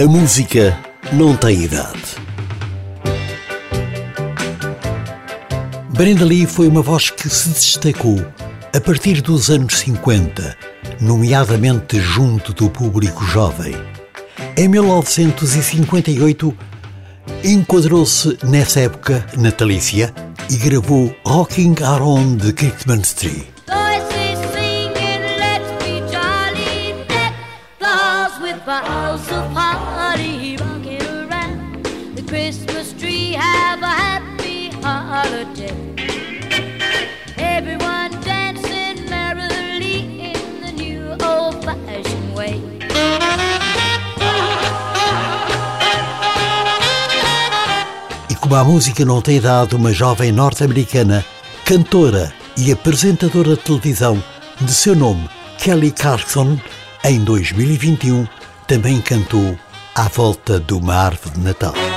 A música não tem idade. Brenda Lee foi uma voz que se destacou a partir dos anos 50, nomeadamente junto do público jovem. Em 1958, enquadrou-se nessa época natalícia e gravou Rocking Around the Christmas Tree. Christmas tree, have a happy holiday. Everyone dancing merrily in the new old fashioned way. E como a música não tem idade, uma jovem norte-americana, cantora e apresentadora de televisão de seu nome, Kelly Clarkson, em 2021 também cantou à volta de uma árvore de Natal.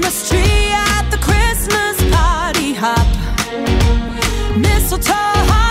Christmas tree at the Christmas party hop. Mistletoe.